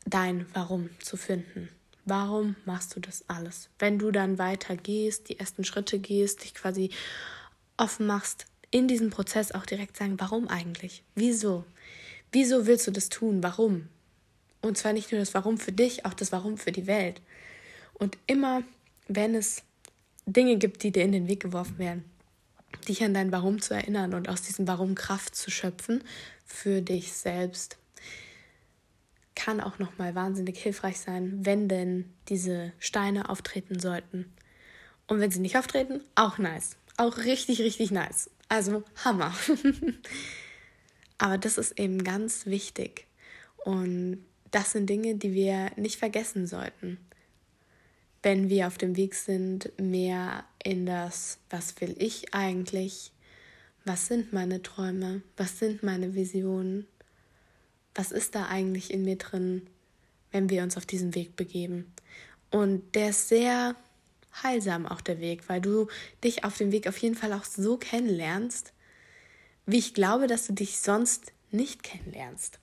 dein Warum zu finden. Warum machst du das alles? Wenn du dann weiter gehst, die ersten Schritte gehst, dich quasi offen machst, in diesem Prozess auch direkt sagen, warum eigentlich? Wieso? Wieso willst du das tun? Warum? Und zwar nicht nur das Warum für dich, auch das Warum für die Welt. Und immer, wenn es Dinge gibt, die dir in den Weg geworfen werden. Dich an dein Warum zu erinnern und aus diesem Warum Kraft zu schöpfen für dich selbst. Kann auch nochmal wahnsinnig hilfreich sein, wenn denn diese Steine auftreten sollten. Und wenn sie nicht auftreten, auch nice. auch richtig, richtig nice. Also Hammer. Aber das ist eben ganz wichtig. Und das sind Dinge, die wir nicht vergessen sollten, wenn wir auf dem Weg sind, mehr in das, was will ich eigentlich, was sind meine Träume, was sind meine Visionen, was ist da eigentlich in mir drin, wenn wir uns auf diesen Weg begeben. Und der ist sehr heilsam auch der Weg, weil du dich auf dem Weg auf jeden Fall auch so kennenlernst, wie ich glaube, dass du dich sonst nicht kennenlernst.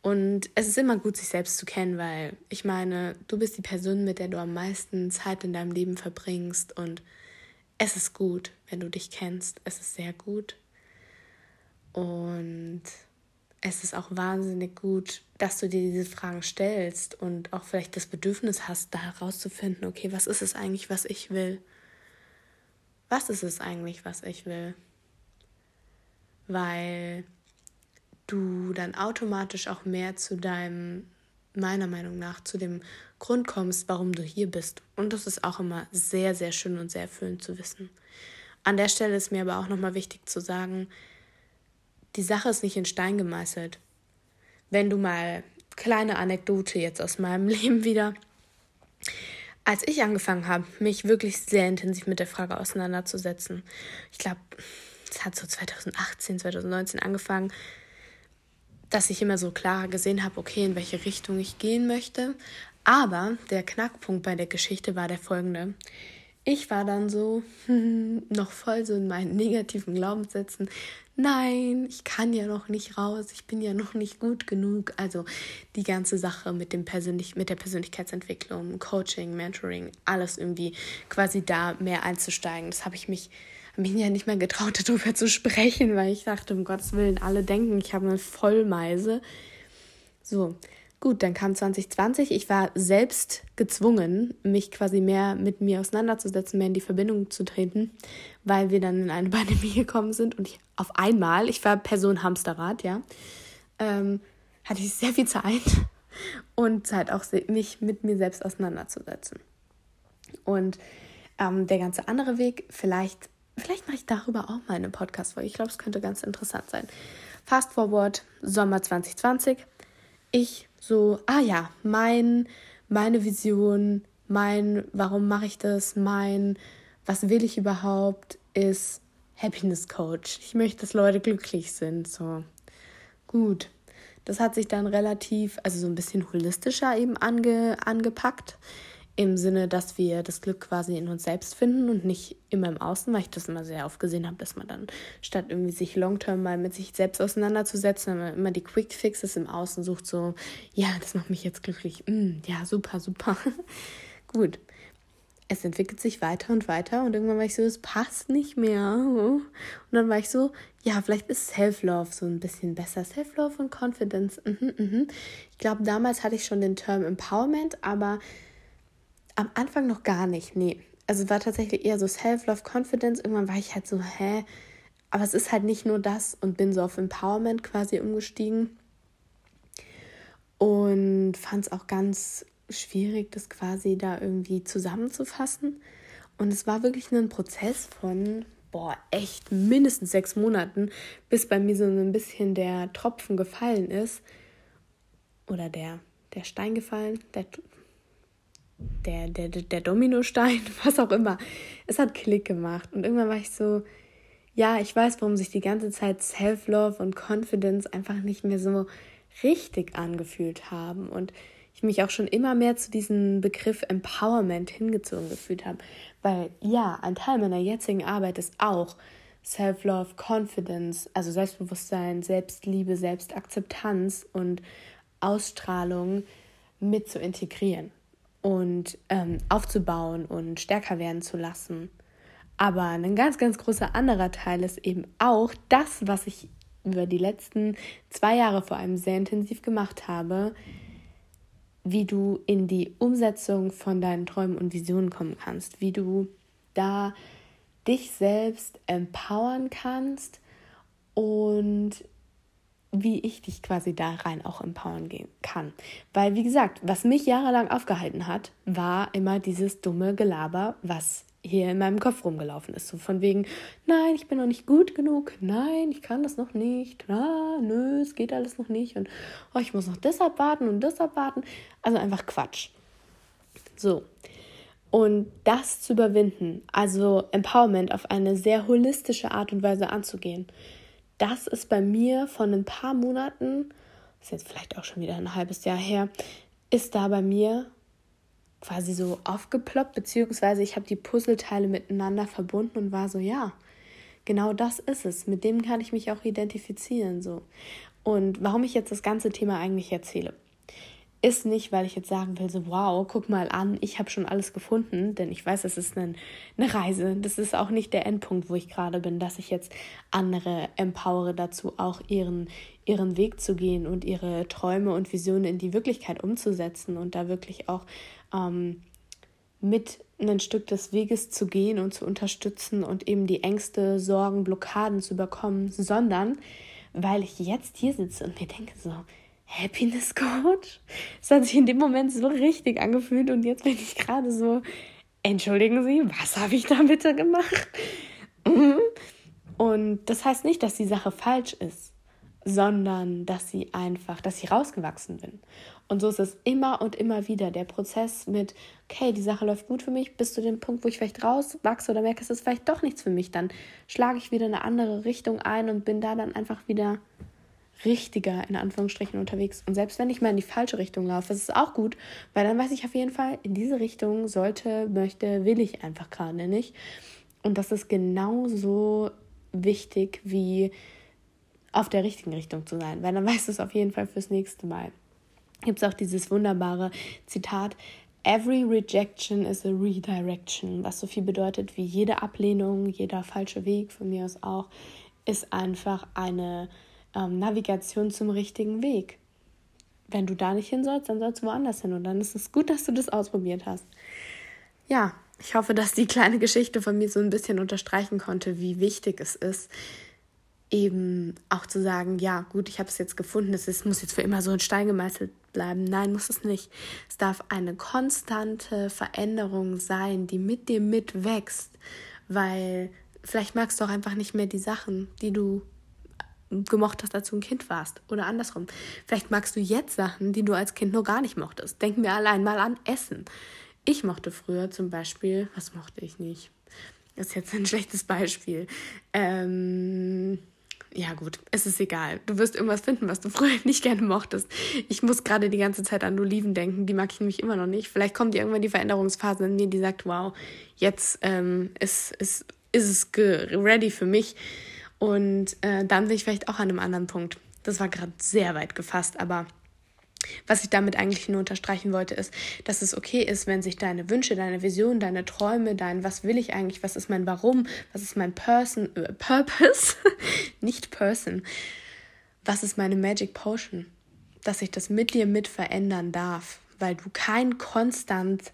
Und es ist immer gut, sich selbst zu kennen, weil ich meine, du bist die Person, mit der du am meisten Zeit in deinem Leben verbringst. Und es ist gut, wenn du dich kennst. Es ist sehr gut. Und es ist auch wahnsinnig gut, dass du dir diese Fragen stellst und auch vielleicht das Bedürfnis hast, da herauszufinden, okay, was ist es eigentlich, was ich will? Was ist es eigentlich, was ich will? Weil du dann automatisch auch mehr zu deinem, meiner Meinung nach, zu dem Grund kommst, warum du hier bist. Und das ist auch immer sehr, sehr schön und sehr erfüllend zu wissen. An der Stelle ist mir aber auch nochmal wichtig zu sagen, die Sache ist nicht in Stein gemeißelt. Wenn du mal kleine Anekdote jetzt aus meinem Leben wieder. Als ich angefangen habe, mich wirklich sehr intensiv mit der Frage auseinanderzusetzen, ich glaube, es hat so 2018, 2019 angefangen, dass ich immer so klar gesehen habe, okay, in welche Richtung ich gehen möchte. Aber der Knackpunkt bei der Geschichte war der folgende. Ich war dann so noch voll so in meinen negativen Glaubenssätzen nein, ich kann ja noch nicht raus, ich bin ja noch nicht gut genug. Also die ganze Sache mit dem Persönlich mit der Persönlichkeitsentwicklung, Coaching, Mentoring, alles irgendwie quasi da mehr einzusteigen. Das habe ich mich mich ja nicht mehr getraut, darüber zu sprechen, weil ich dachte, um Gottes Willen, alle denken, ich habe eine Vollmeise. So, Gut, dann kam 2020. Ich war selbst gezwungen, mich quasi mehr mit mir auseinanderzusetzen, mehr in die Verbindung zu treten, weil wir dann in eine Pandemie gekommen sind und ich auf einmal, ich war Person Hamsterrad, ja, ähm, hatte ich sehr viel Zeit und Zeit auch mich mit mir selbst auseinanderzusetzen. Und ähm, der ganze andere Weg, vielleicht, vielleicht mache ich darüber auch mal eine Podcast-Folge. Ich glaube, es könnte ganz interessant sein. Fast Forward, Sommer 2020. Ich so, ah ja, mein, meine Vision, mein, warum mache ich das, mein, was will ich überhaupt, ist Happiness Coach. Ich möchte, dass Leute glücklich sind. So, gut. Das hat sich dann relativ, also so ein bisschen holistischer eben ange, angepackt im Sinne, dass wir das Glück quasi in uns selbst finden und nicht immer im Außen, weil ich das immer sehr oft gesehen habe, dass man dann statt irgendwie sich long-term mal mit sich selbst auseinanderzusetzen, immer die Quick Fixes im Außen sucht, so, ja, das macht mich jetzt glücklich, mm, ja, super, super. Gut. Es entwickelt sich weiter und weiter und irgendwann war ich so, es passt nicht mehr. Und dann war ich so, ja, vielleicht ist Self-Love so ein bisschen besser. Self-Love und Confidence. Mhm, mhm. Ich glaube, damals hatte ich schon den Term Empowerment, aber am Anfang noch gar nicht, nee. Also war tatsächlich eher so Self-Love, Confidence. Irgendwann war ich halt so, hä? Aber es ist halt nicht nur das und bin so auf Empowerment quasi umgestiegen. Und fand es auch ganz schwierig, das quasi da irgendwie zusammenzufassen. Und es war wirklich ein Prozess von, boah, echt mindestens sechs Monaten, bis bei mir so ein bisschen der Tropfen gefallen ist. Oder der, der Stein gefallen, der der, der, der Dominostein, was auch immer. Es hat Klick gemacht. Und irgendwann war ich so, ja, ich weiß, warum sich die ganze Zeit Self-Love und Confidence einfach nicht mehr so richtig angefühlt haben. Und ich mich auch schon immer mehr zu diesem Begriff Empowerment hingezogen gefühlt habe. Weil ja, ein Teil meiner jetzigen Arbeit ist auch Self-Love, Confidence, also Selbstbewusstsein, Selbstliebe, Selbstakzeptanz und Ausstrahlung mit zu integrieren und ähm, aufzubauen und stärker werden zu lassen. Aber ein ganz, ganz großer anderer Teil ist eben auch das, was ich über die letzten zwei Jahre vor allem sehr intensiv gemacht habe, wie du in die Umsetzung von deinen Träumen und Visionen kommen kannst, wie du da dich selbst empowern kannst und wie ich dich quasi da rein auch empowern gehen kann. Weil, wie gesagt, was mich jahrelang aufgehalten hat, war immer dieses dumme Gelaber, was hier in meinem Kopf rumgelaufen ist. So von wegen, nein, ich bin noch nicht gut genug, nein, ich kann das noch nicht, na, nö, es geht alles noch nicht und oh, ich muss noch das abwarten und das abwarten. Also einfach Quatsch. So. Und das zu überwinden, also Empowerment auf eine sehr holistische Art und Weise anzugehen, das ist bei mir von ein paar Monaten, ist jetzt vielleicht auch schon wieder ein halbes Jahr her, ist da bei mir quasi so aufgeploppt, beziehungsweise ich habe die Puzzleteile miteinander verbunden und war so, ja, genau das ist es. Mit dem kann ich mich auch identifizieren. So. Und warum ich jetzt das ganze Thema eigentlich erzähle ist nicht, weil ich jetzt sagen will, so wow, guck mal an, ich habe schon alles gefunden, denn ich weiß, es ist eine, eine Reise. Das ist auch nicht der Endpunkt, wo ich gerade bin, dass ich jetzt andere empowere dazu, auch ihren, ihren Weg zu gehen und ihre Träume und Visionen in die Wirklichkeit umzusetzen und da wirklich auch ähm, mit ein Stück des Weges zu gehen und zu unterstützen und eben die Ängste, Sorgen, Blockaden zu überkommen, sondern weil ich jetzt hier sitze und mir denke so, Happiness Coach? Das hat sich in dem Moment so richtig angefühlt und jetzt bin ich gerade so, entschuldigen Sie, was habe ich da bitte gemacht? Und das heißt nicht, dass die Sache falsch ist, sondern dass sie einfach, dass ich rausgewachsen bin. Und so ist es immer und immer wieder der Prozess mit, okay, die Sache läuft gut für mich, bis zu dem Punkt, wo ich vielleicht rauswachse oder merke, es ist vielleicht doch nichts für mich. Dann schlage ich wieder eine andere Richtung ein und bin da dann einfach wieder richtiger in Anführungsstrichen unterwegs. Und selbst wenn ich mal in die falsche Richtung laufe, ist es auch gut, weil dann weiß ich auf jeden Fall, in diese Richtung sollte, möchte, will ich einfach gerade nicht. Und das ist genauso wichtig wie auf der richtigen Richtung zu sein, weil dann weißt du es auf jeden Fall fürs nächste Mal. Gibt es auch dieses wunderbare Zitat, Every rejection is a redirection, was so viel bedeutet wie jede Ablehnung, jeder falsche Weg, von mir aus auch, ist einfach eine ähm, Navigation zum richtigen Weg. Wenn du da nicht hin sollst, dann sollst du woanders hin. Und dann ist es gut, dass du das ausprobiert hast. Ja, ich hoffe, dass die kleine Geschichte von mir so ein bisschen unterstreichen konnte, wie wichtig es ist, eben auch zu sagen, ja, gut, ich habe es jetzt gefunden, es ist, muss jetzt für immer so ein Stein gemeißelt bleiben. Nein, muss es nicht. Es darf eine konstante Veränderung sein, die mit dir mitwächst, weil vielleicht magst du auch einfach nicht mehr die Sachen, die du gemocht hast, als du ein Kind warst. Oder andersrum. Vielleicht magst du jetzt Sachen, die du als Kind noch gar nicht mochtest. Denken wir allein mal an Essen. Ich mochte früher zum Beispiel, was mochte ich nicht? Das ist jetzt ein schlechtes Beispiel. Ähm, ja gut, es ist egal. Du wirst irgendwas finden, was du früher nicht gerne mochtest. Ich muss gerade die ganze Zeit an Oliven denken, die mag ich nämlich immer noch nicht. Vielleicht kommt irgendwann die Veränderungsphase in mir, die sagt, wow, jetzt ähm, ist, ist, ist es ready für mich und äh, dann bin ich vielleicht auch an einem anderen Punkt. Das war gerade sehr weit gefasst, aber was ich damit eigentlich nur unterstreichen wollte, ist, dass es okay ist, wenn sich deine Wünsche, deine Visionen, deine Träume, dein Was will ich eigentlich, was ist mein Warum, was ist mein Person, äh, Purpose, nicht Person, was ist meine Magic Potion, dass ich das mit dir mit verändern darf, weil du kein konstant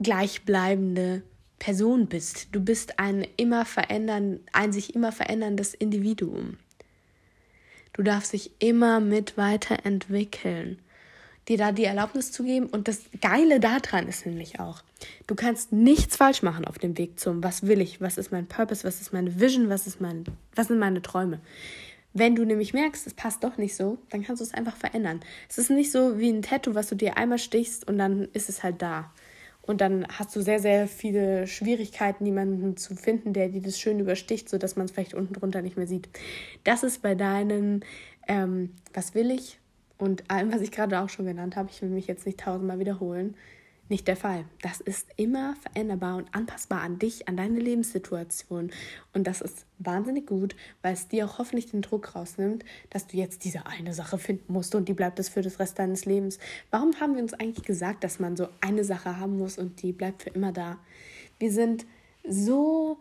gleichbleibende Person bist. Du bist ein immer verändern, ein sich immer veränderndes Individuum. Du darfst dich immer mit weiterentwickeln. Dir da die Erlaubnis zu geben. Und das Geile daran ist nämlich auch, du kannst nichts falsch machen auf dem Weg zum, was will ich, was ist mein Purpose, was ist meine Vision, was, ist mein, was sind meine Träume. Wenn du nämlich merkst, es passt doch nicht so, dann kannst du es einfach verändern. Es ist nicht so wie ein Tattoo, was du dir einmal stichst und dann ist es halt da. Und dann hast du sehr, sehr viele Schwierigkeiten, jemanden zu finden, der dir das schön übersticht, sodass man es vielleicht unten drunter nicht mehr sieht. Das ist bei deinem, ähm, was will ich und allem, was ich gerade auch schon genannt habe, ich will mich jetzt nicht tausendmal wiederholen, nicht der Fall. Das ist immer veränderbar und anpassbar an dich, an deine Lebenssituation. Und das ist wahnsinnig gut, weil es dir auch hoffentlich den Druck rausnimmt, dass du jetzt diese eine Sache finden musst und die bleibt es für das Rest deines Lebens. Warum haben wir uns eigentlich gesagt, dass man so eine Sache haben muss und die bleibt für immer da? Wir sind so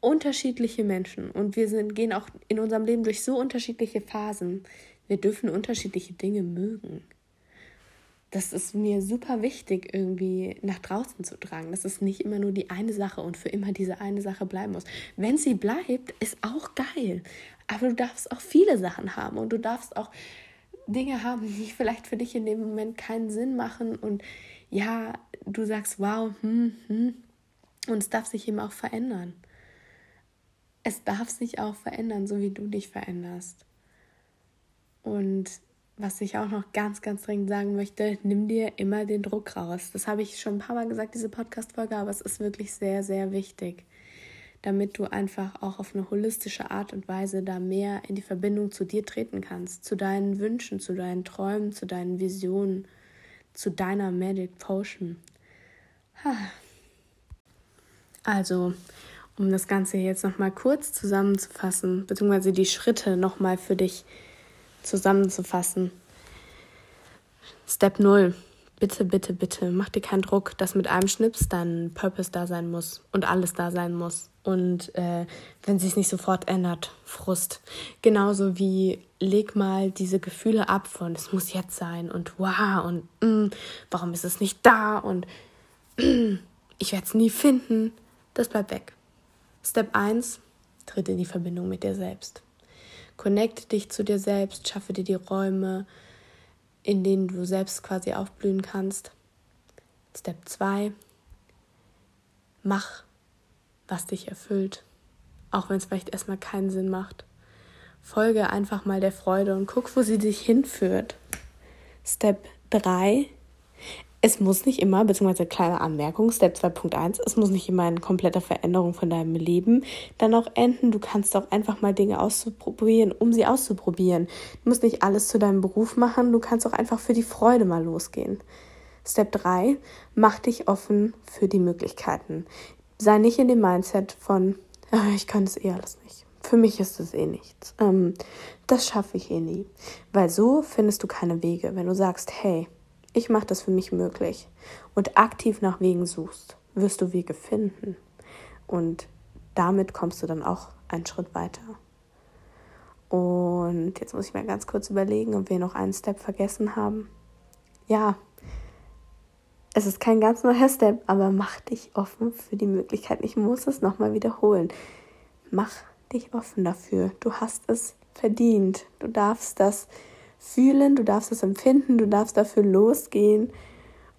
unterschiedliche Menschen und wir sind, gehen auch in unserem Leben durch so unterschiedliche Phasen. Wir dürfen unterschiedliche Dinge mögen das ist mir super wichtig, irgendwie nach draußen zu tragen. Dass es nicht immer nur die eine Sache und für immer diese eine Sache bleiben muss. Wenn sie bleibt, ist auch geil. Aber du darfst auch viele Sachen haben und du darfst auch Dinge haben, die vielleicht für dich in dem Moment keinen Sinn machen. Und ja, du sagst, wow, hm, hm. Und es darf sich eben auch verändern. Es darf sich auch verändern, so wie du dich veränderst. Und was ich auch noch ganz, ganz dringend sagen möchte, nimm dir immer den Druck raus. Das habe ich schon ein paar Mal gesagt, diese Podcast-Folge, aber es ist wirklich sehr, sehr wichtig, damit du einfach auch auf eine holistische Art und Weise da mehr in die Verbindung zu dir treten kannst, zu deinen Wünschen, zu deinen Träumen, zu deinen Visionen, zu deiner Magic Potion. Also, um das Ganze jetzt nochmal kurz zusammenzufassen, beziehungsweise die Schritte nochmal für dich zusammenzufassen. Step 0. Bitte, bitte, bitte, mach dir keinen Druck, dass mit einem Schnips dein Purpose da sein muss und alles da sein muss. Und äh, wenn sich nicht sofort ändert, Frust. Genauso wie leg mal diese Gefühle ab von es muss jetzt sein und wow und mm, warum ist es nicht da und mm, ich werde es nie finden. Das bleibt weg. Step 1, tritt in die Verbindung mit dir selbst. Connecte dich zu dir selbst, schaffe dir die Räume, in denen du selbst quasi aufblühen kannst. Step 2. Mach, was dich erfüllt, auch wenn es vielleicht erstmal keinen Sinn macht. Folge einfach mal der Freude und guck, wo sie dich hinführt. Step 3 es muss nicht immer, beziehungsweise kleine Anmerkung, Step 2.1, es muss nicht immer eine komplette Veränderung von deinem Leben dann auch enden. Du kannst auch einfach mal Dinge auszuprobieren, um sie auszuprobieren. Du musst nicht alles zu deinem Beruf machen, du kannst auch einfach für die Freude mal losgehen. Step 3, mach dich offen für die Möglichkeiten. Sei nicht in dem Mindset von, ah, ich kann es eh alles nicht. Für mich ist es eh nichts. Ähm, das schaffe ich eh nie. Weil so findest du keine Wege. Wenn du sagst, hey, ich mache das für mich möglich und aktiv nach Wegen suchst, wirst du Wege finden. Und damit kommst du dann auch einen Schritt weiter. Und jetzt muss ich mal ganz kurz überlegen, ob wir noch einen Step vergessen haben. Ja, es ist kein ganz neuer Step, aber mach dich offen für die Möglichkeiten. Ich muss es nochmal wiederholen. Mach dich offen dafür. Du hast es verdient. Du darfst das fühlen, du darfst es empfinden, du darfst dafür losgehen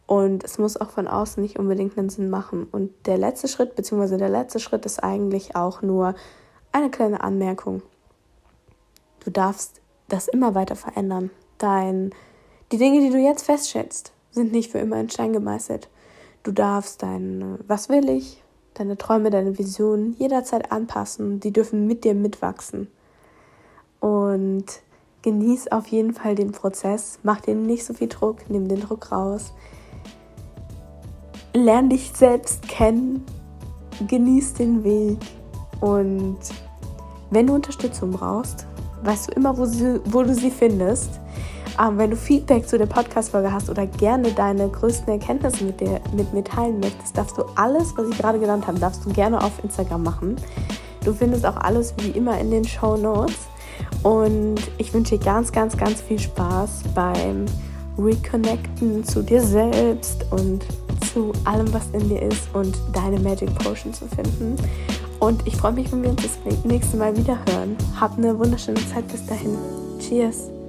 und es muss auch von außen nicht unbedingt einen Sinn machen. Und der letzte Schritt, beziehungsweise der letzte Schritt ist eigentlich auch nur eine kleine Anmerkung. Du darfst das immer weiter verändern. Dein, die Dinge, die du jetzt feststellst, sind nicht für immer in Stein gemeißelt. Du darfst dein, was will ich, deine Träume, deine Visionen jederzeit anpassen. Die dürfen mit dir mitwachsen. Und genieß auf jeden Fall den Prozess, mach dir nicht so viel Druck, nimm den Druck raus. Lern dich selbst kennen, genieß den Weg und wenn du Unterstützung brauchst, weißt du immer, wo, sie, wo du sie findest. Ähm, wenn du Feedback zu der Podcast-Folge hast oder gerne deine größten Erkenntnisse mit, dir, mit mir teilen möchtest, darfst du alles, was ich gerade genannt habe, darfst du gerne auf Instagram machen. Du findest auch alles wie immer in den Show Notes. Und ich wünsche dir ganz, ganz, ganz viel Spaß beim Reconnecten zu dir selbst und zu allem, was in dir ist und deine Magic Potion zu finden. Und ich freue mich, wenn wir uns das nächste Mal wieder hören. Hab eine wunderschöne Zeit bis dahin. Cheers!